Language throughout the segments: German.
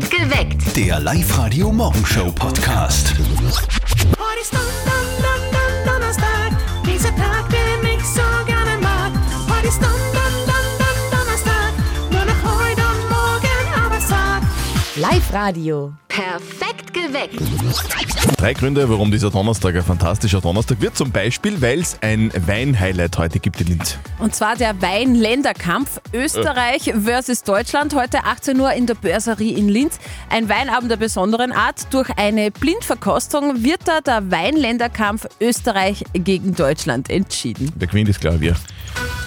Geweckt. Der Live-Radio-Morgenshow-Podcast. Live-Radio. Perfekt geweckt. Drei Gründe, warum dieser Donnerstag ein fantastischer Donnerstag wird. Zum Beispiel, weil es ein Wein-Highlight heute gibt in Linz. Und zwar der Wein-Länderkampf Österreich versus Deutschland. Heute 18 Uhr in der Börserie in Linz. Ein Weinabend der besonderen Art. Durch eine Blindverkostung wird da der Wein-Länderkampf Österreich gegen Deutschland entschieden. Der gewinnt ist klar wir.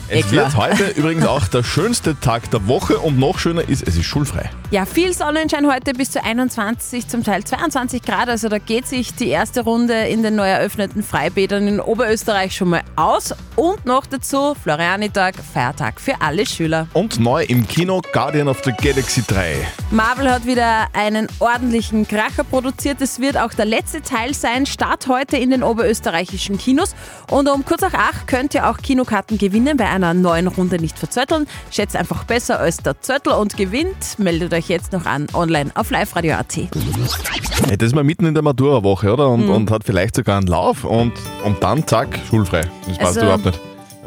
Es Eh klar. wird heute übrigens auch der schönste Tag der Woche und noch schöner ist, es ist schulfrei. Ja, viel Sonnenschein heute bis zu 21, zum Teil 22 Grad. Also da geht sich die erste Runde in den neu eröffneten Freibädern in Oberösterreich schon mal aus. Und noch dazu Florianitag, Feiertag für alle Schüler. Und neu im Kino Guardian of the Galaxy 3. Marvel hat wieder einen ordentlichen Kracher produziert. Es wird auch der letzte Teil sein. Start heute in den oberösterreichischen Kinos. Und um kurz nach acht könnt ihr auch Kinokarten gewinnen bei einer neuen Runde nicht verzötteln. Schätzt einfach besser als der Zöttl und gewinnt. Meldet euch jetzt noch an online auf liveradio.at. Hey, das ist mal mitten in der Matura-Woche, oder? Und, und hat vielleicht sogar einen Lauf und, und dann zack, schulfrei. Das passt Also- überhaupt nicht.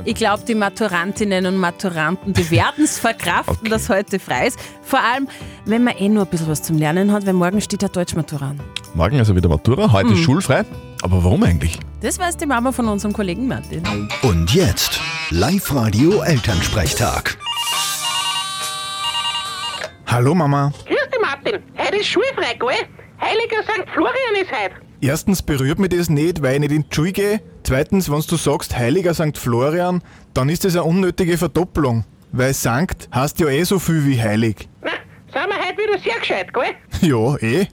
Ich glaube, die Maturantinnen und Maturanten, die werden es verkraften, Okay. dass heute frei ist. Vor allem, wenn man eh nur ein bisschen was zum Lernen hat, weil morgen steht ja Deutschmatura an. Morgen also wieder Matura, heute Mhm. ist schulfrei. Aber warum eigentlich? Das weiß die Mama von unserem Kollegen Martin. Und jetzt Live-Radio-Elternsprechtag. Hallo Mama. Grüß dich, Martin. Heute ist schulfrei, gell? Heiliger St. Florian ist heute. Erstens berührt mich das nicht, weil ich nicht in die Schule gehe. Zweitens, wenn du sagst Heiliger St. Florian, dann ist das eine unnötige Verdoppelung. Weil Sankt heißt ja eh so viel wie heilig. Na, sind wir heute wieder sehr gescheit, gell? Ja, eh.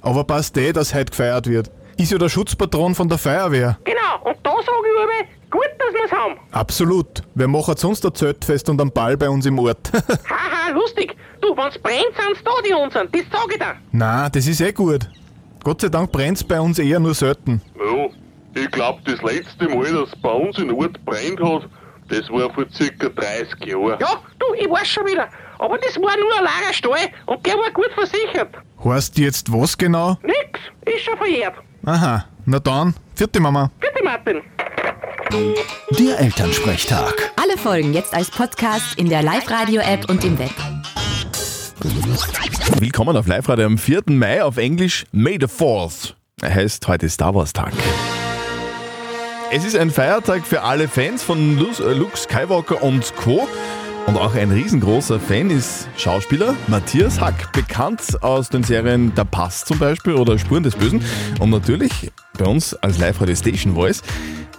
Aber passt eh, dass heute gefeiert wird. Ist ja der Schutzpatron von der Feuerwehr. Genau, und da sage ich aber, gut, dass wir's haben. Absolut. Wer macht sonst ein Zeltfest und einen Ball bei uns im Ort? Haha, lustig. Du, wenn's brennt, sind's da die unseren. Das sag ich dir. Na, das ist eh gut. Gott sei Dank brennt's bei uns eher nur selten. Ja, ich glaube, das letzte Mal, dass es bei uns in Ort brennt hat, das war vor circa 30 Jahren. Ja, du, ich weiß schon wieder. Aber das war nur ein Lagerstall und der war gut versichert. Heißt jetzt was genau? Nix, ist schon verjährt. Aha, na dann, vierte Mama. Bitte, Martin. Der Elternsprechtag. Alle Folgen jetzt als Podcast in der Live-Radio-App und im Web. Willkommen auf Live-Radio am 4. Mai auf Englisch May the 4th. Er heißt heute Star Wars Tag. Es ist ein Feiertag für alle Fans von äh, Luke Skywalker und Co. Und auch ein riesengroßer Fan ist Schauspieler Matthias Hack, bekannt aus den Serien Der Pass zum Beispiel oder Spuren des Bösen. Und natürlich bei uns als Live-Radio Station Voice.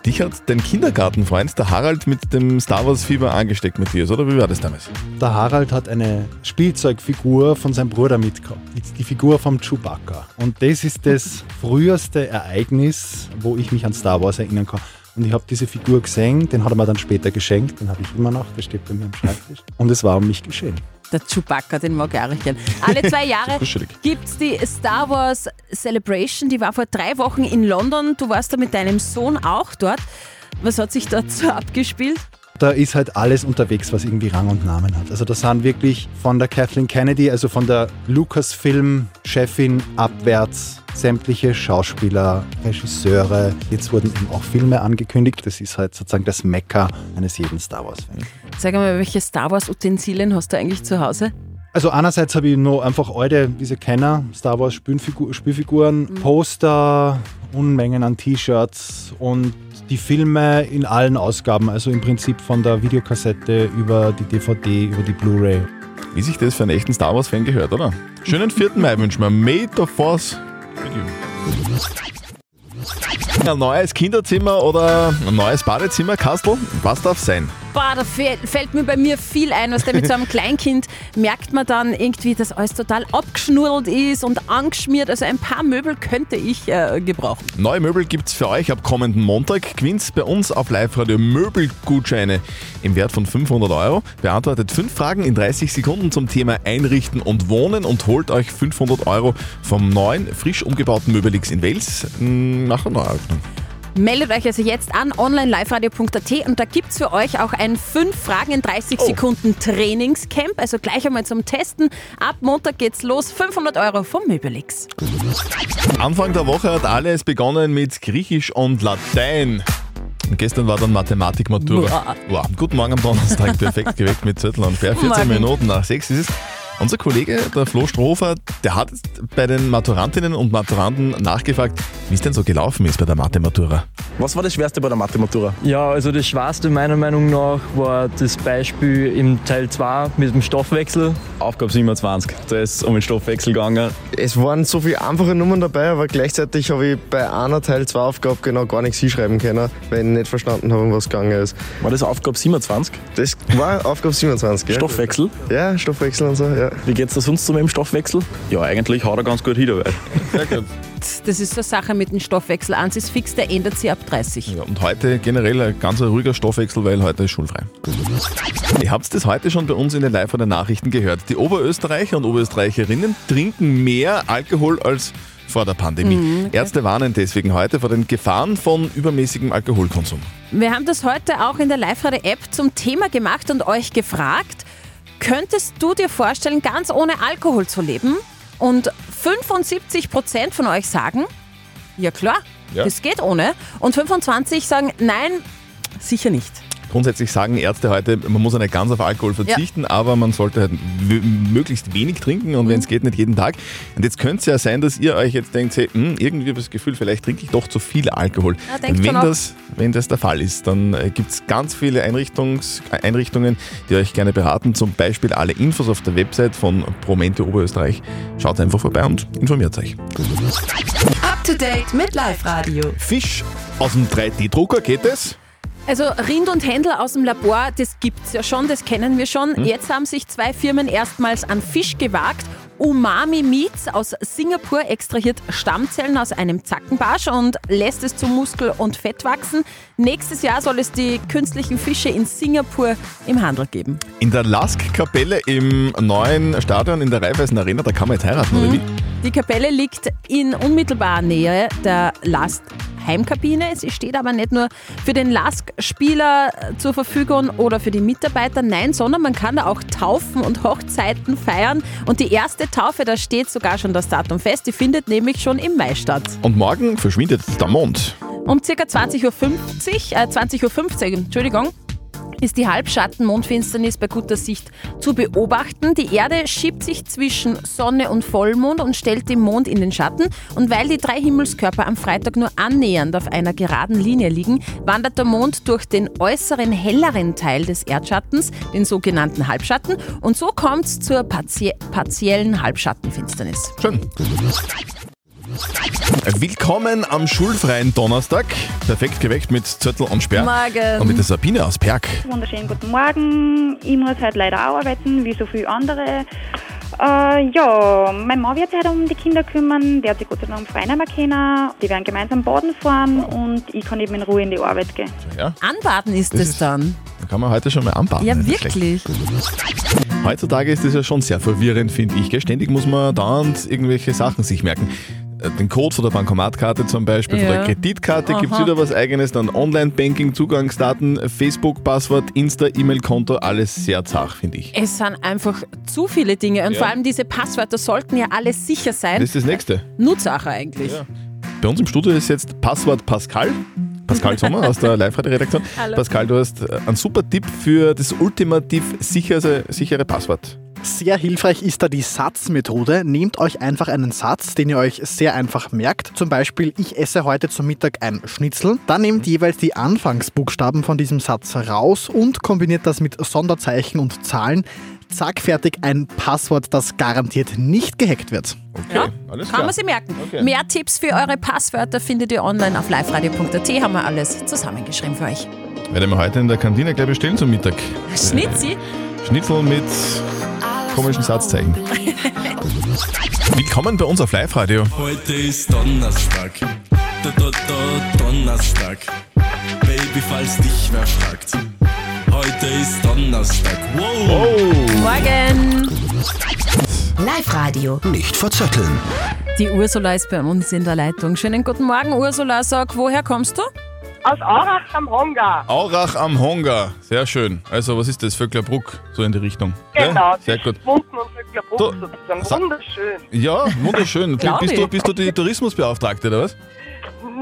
Dich hat dein Kindergartenfreund, der Harald, mit dem Star Wars-Fieber angesteckt, Matthias, oder wie war das damals? Der Harald hat eine Spielzeugfigur von seinem Bruder mitgehabt. Die Figur vom Chewbacca. Und das ist das früheste Ereignis, wo ich mich an Star Wars erinnern kann. Und ich habe diese Figur gesehen, den hat er mir dann später geschenkt, den habe ich immer noch, der steht bei mir am Schreibtisch. Und es war um mich geschehen. Der Chewbacca, den mag ich auch recht gern. Alle zwei Jahre gibt es die Star Wars Celebration. Die war vor drei Wochen in London. Du warst da mit deinem Sohn auch dort. Was hat sich dort so abgespielt? Da ist halt alles unterwegs, was irgendwie Rang und Namen hat. Also da sind wirklich von der Kathleen Kennedy, also von der Lucasfilm-Chefin abwärts sämtliche Schauspieler, Regisseure. Jetzt wurden eben auch Filme angekündigt. Das ist halt sozusagen das Mekka eines jeden Star Wars-Fans. Sag mal, welche Star Wars Utensilien hast du eigentlich zu Hause? Also einerseits habe ich noch einfach alte, diese Kenner, Star Wars Spielfigur, Spielfiguren, Poster, Unmengen an T-Shirts und die Filme in allen Ausgaben, also im Prinzip von der Videokassette über die DVD, über die Blu-ray. Wie sich das für einen echten Star Wars-Fan gehört, oder? Schönen 4. Mai wünschen wir. May the Force. Ein neues Kinderzimmer oder ein neues Badezimmer, Kastel? Was darf sein? Boah, da fäll- fällt mir bei mir viel ein, was mit so einem Kleinkind merkt man dann irgendwie, dass alles total abgeschnurrt ist und angeschmiert. Also ein paar Möbel könnte ich äh, gebrauchen. Neue Möbel gibt's für euch ab kommenden Montag. Gewinnt bei uns auf Live-Radio Möbelgutscheine im Wert von 500 Euro. Beantwortet fünf Fragen in 30 Sekunden zum Thema Einrichten und Wohnen und holt euch 500 Euro vom neuen, frisch umgebauten Möbelix in Wels mh, nach der Neueröffnung. Meldet euch also jetzt an online-liveradio.at und da gibt es für euch auch ein 5 Fragen in 30 Sekunden Trainingscamp. Also gleich einmal zum Testen. Ab Montag geht's los. 500 Euro vom Möbelix. Anfang der Woche hat alles begonnen mit Griechisch und Latein. Und gestern war dann Mathematik-Matura. Wow. Guten Morgen am Donnerstag, perfekt geweckt mit Zettel und Sperr. 14 Morgen. Minuten nach 6 ist es. Unser Kollege, der Flo Strofer, der hat bei den Maturantinnen und Maturanten nachgefragt, wie es denn so gelaufen ist bei der Mathe-Matura. Was war das Schwerste bei der Mathe-Matura? Ja, also das Schwerste meiner Meinung nach war das Beispiel im Teil 2 mit dem Stoffwechsel. Aufgabe 27, da ist es um den Stoffwechsel gegangen. Es waren so viele einfache Nummern dabei, aber gleichzeitig habe ich bei einer Teil 2 Aufgabe genau gar nichts hinschreiben können, weil ich nicht verstanden habe, um was gegangen ist. War das Aufgabe 27? Das war Aufgabe 27, ja. Stoffwechsel? Ja, Stoffwechsel und so, ja. Wie geht's da sonst so mit dem Stoffwechsel? Ja, eigentlich haut er ganz gut hin dabei. Sehr gut. Das ist so eine Sache mit dem Stoffwechsel. Eins ist fix, der ändert sich ab 30. Ja, und heute generell ein ganz ruhiger Stoffwechsel, weil heute ist schulfrei. Ihr habt das heute schon bei uns in den Live der Nachrichten gehört. Die Oberösterreicher und Oberösterreicherinnen trinken mehr Alkohol als vor der Pandemie. Mhm, okay. Ärzte warnen deswegen heute vor den Gefahren von übermäßigem Alkoholkonsum. Wir haben das heute auch in der Live-Radio-App zum Thema gemacht und euch gefragt, könntest du dir vorstellen, ganz ohne Alkohol zu leben? Und 75% von euch sagen, ja klar, Ja. das geht ohne. Und 25 sagen, nein, sicher nicht. Grundsätzlich sagen Ärzte heute, man muss ja nicht ganz auf Alkohol verzichten, aber man sollte halt möglichst wenig trinken und wenn es geht, nicht jeden Tag. Und jetzt könnte es ja sein, dass ihr euch jetzt denkt, hey, hm, irgendwie habe ich das Gefühl, vielleicht trinke ich doch zu viel Alkohol. Ja, wenn, das, wenn das der Fall ist, dann äh, gibt es ganz viele Einrichtungs Einrichtungen, die euch gerne beraten. Zum Beispiel alle Infos auf der Website von Promente Oberösterreich. Schaut einfach vorbei und informiert euch. Up to date mit Live Radio. Fisch aus dem 3D-Drucker geht es? Also Rind und Händel aus dem Labor, das gibt's ja schon, das kennen wir schon. Hm. Jetzt haben sich zwei Firmen erstmals an Fisch gewagt. Umami Meats aus Singapur extrahiert Stammzellen aus einem Zackenbarsch und lässt es zu Muskel und Fett wachsen. Nächstes Jahr soll es die künstlichen Fische in Singapur im Handel geben. In der Lask-Kapelle im neuen Stadion in der Raiffeisen Arena, da kann man jetzt heiraten, oder wie? Die Kapelle liegt in unmittelbarer Nähe der Last Heimkabine. Sie steht aber nicht nur für den Lask-Spieler äh, zur Verfügung oder für die Mitarbeiter, nein, sondern man kann da auch Taufen und Hochzeiten feiern. Und die erste Taufe, da steht sogar schon das Datum fest, die findet nämlich schon im Mai statt. Und morgen verschwindet der Mond. Um ca. 20.50 Uhr, äh, 20.15 Uhr, Entschuldigung, ist die Halbschatten-Mondfinsternis bei guter Sicht zu beobachten. Die Erde schiebt sich zwischen Sonne und Vollmond und stellt den Mond in den Schatten. Und weil die drei Himmelskörper am Freitag nur annähernd auf einer geraden Linie liegen, wandert der Mond durch den äußeren, helleren Teil des Erdschattens, den sogenannten Halbschatten. Und so kommt es zur partie partiellen Halbschattenfinsternis. Schön. Willkommen am schulfreien Donnerstag. Perfekt geweckt mit Zettel und Sperr. Morgen. Und mit der Sabine aus Perg. Wunderschönen guten Morgen. Ich muss heute leider auch arbeiten, wie so viele andere. Äh, ja, mein Mann wird sich heute um die Kinder kümmern. Der hat sich Gott sei Dank um kennen. Die werden gemeinsam baden fahren und ich kann eben in Ruhe in die Arbeit gehen. Ja, Anbaden ist Das es ist- dann. da kann man heute schon mal anbaden. Ja, Das ist wirklich. Heutzutage ist das ja schon sehr verwirrend, finde ich. gell? Ständig muss man dauernd irgendwelche Sachen sich merken. Äh, Den Code von der Bankomatkarte zum Beispiel, von Ja. der Kreditkarte gibt es wieder was eigenes, dann Online-Banking, Zugangsdaten, Facebook, Passwort, Insta, E-Mail-Konto, alles sehr zach, finde ich. Es sind einfach zu viele Dinge und Ja. vor allem diese Passwörter sollten ja alle sicher sein. Das ist das Nächste. Nutsache eigentlich. Bei uns im Studio ist jetzt Passwort Pascal. Pascal Sommer aus der Live-Radio-Redaktion. Pascal, du hast äh, einen super Tipp für das ultimativ sichere, sichere Passwort. Sehr hilfreich ist da die Satzmethode. Nehmt euch einfach einen Satz, den ihr euch sehr einfach merkt. Zum Beispiel, ich esse heute zum Mittag ein Schnitzel. Dann nehmt jeweils die Anfangsbuchstaben von diesem Satz raus und kombiniert das mit Sonderzeichen und Zahlen. Zack, fertig, ein Passwort, das garantiert nicht gehackt wird. Okay, alles Kann man sich merken. Mehr Tipps für eure Passwörter findet ihr online auf liveradio.at. Haben wir alles zusammengeschrieben für euch. Werde mir heute in der Kantine gleich bestellen zum Mittag. Schnitzi. Schnitzel mit komischen Satzzeichen. Willkommen bei uns auf Live-Radio. Heute ist Donnerstag. Da, da, da, Donnerstag. Baby, falls dich wer fragt. Heute ist Donnerstag. Wow. Morgen. Live Radio. Nicht verzetteln. Die Ursula ist bei uns in der Leitung. Schönen guten Morgen, Ursula. Sag, woher kommst du? Aus Aurach am Honga. Aurach am Honga. Sehr schön. Also, was ist das? Vöcklerbruck, so in die Richtung. Genau, Ja? Sehr gut. Und Vöcklerbruck So, sozusagen. sa- Wunderschön. Ja, wunderschön. Bist, du, bist du die Tourismusbeauftragte, oder was?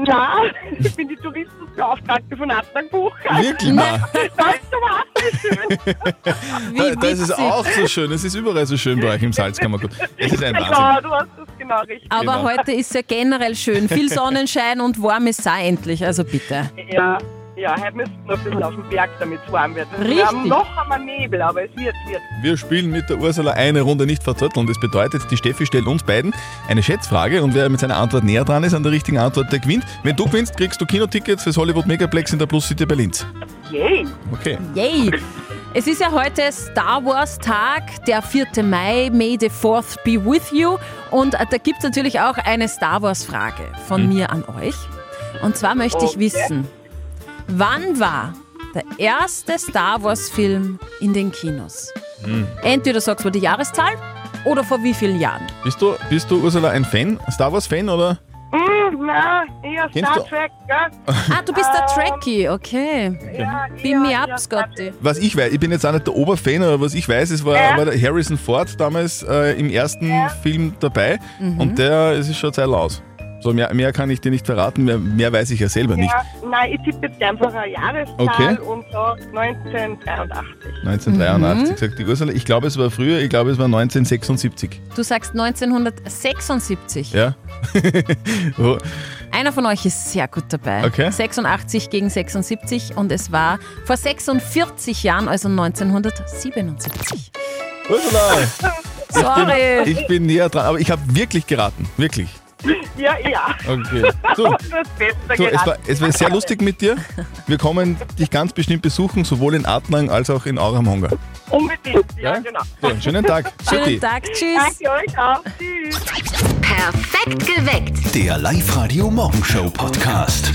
Ja, ich bin die Tourismusbeauftragte von Adnangbuch. Wirklich mal. Das ist aber auch so schön. Da, da ist es auch so schön. Es ist überall so schön bei euch im Salzkammergut. Es ist ein Genau, Wahnsinn. du hast das genau richtig. Aber Genau. heute ist ja generell schön. Viel Sonnenschein und warm ist auch endlich. Also bitte. Ja, ja, heute müssen wir noch ein bisschen auf dem Berg, damit es warm wird. Richtig. Wir haben noch einmal Nebel, aber es wird, es wird. Wir spielen mit der Ursula eine Runde nicht verzötteln. Das bedeutet, die Steffi stellt uns beiden eine Schätzfrage und wer mit seiner Antwort näher dran ist an der richtigen Antwort, der gewinnt. Wenn du gewinnst, kriegst du Kinotickets fürs Hollywood Megaplex in der Plus City Berlins. Yay! Okay. Yay! Es ist ja heute Star Wars Tag, der 4. Mai. May the 4th be with you. Und äh, da gibt es natürlich auch eine Star Wars Frage von mir an euch. Und zwar möchte ich Okay. wissen, wann war der erste Star Wars Film in den Kinos? Hm. Entweder sagst du die Jahreszahl oder vor wie vielen Jahren? Bist du, bist du Ursula ein Fan, Star Wars Fan oder? Mm, na, eher Kennst Star du- Trek, gell? Ah, du bist der Ähm, Trekkie, okay. Ja, Beam me eher- up, eher Scotty. Was ich weiß, ich bin jetzt auch nicht der Oberfan, aber was ich weiß, es war, Ja. war der Harrison Ford damals äh, im ersten Film dabei Mhm. und der es ist schon eine Zeit aus. So mehr, mehr kann ich dir nicht verraten, mehr, mehr weiß ich ja selber nicht. Ja, nein, ich tippe jetzt einfach eine Jahreszahl Okay. und sage 1983. 1983 gesagt die Ursula. Ich glaube, es war früher, ich glaube, es war 1976. Du sagst 1976. Ja. Wo- Einer von euch ist sehr gut dabei. Okay. 86 gegen 76 und es war vor 46 Jahren, also 1977. Ursula! Sorry. Ich bin, ich bin näher dran, aber ich habe wirklich geraten. Wirklich. Ja, ja. Okay. So, besser so es, war, es war sehr lustig mit dir. Wir kommen dich ganz bestimmt besuchen, sowohl in Adnang als auch in Aurach am Honger. Unbedingt, ja, genau. So, schönen Tag. Schönen Tschüssi. Tag, tschüss. Danke euch auch. Tschüss. Perfekt geweckt. Der Live-Radio Morgenshow Podcast.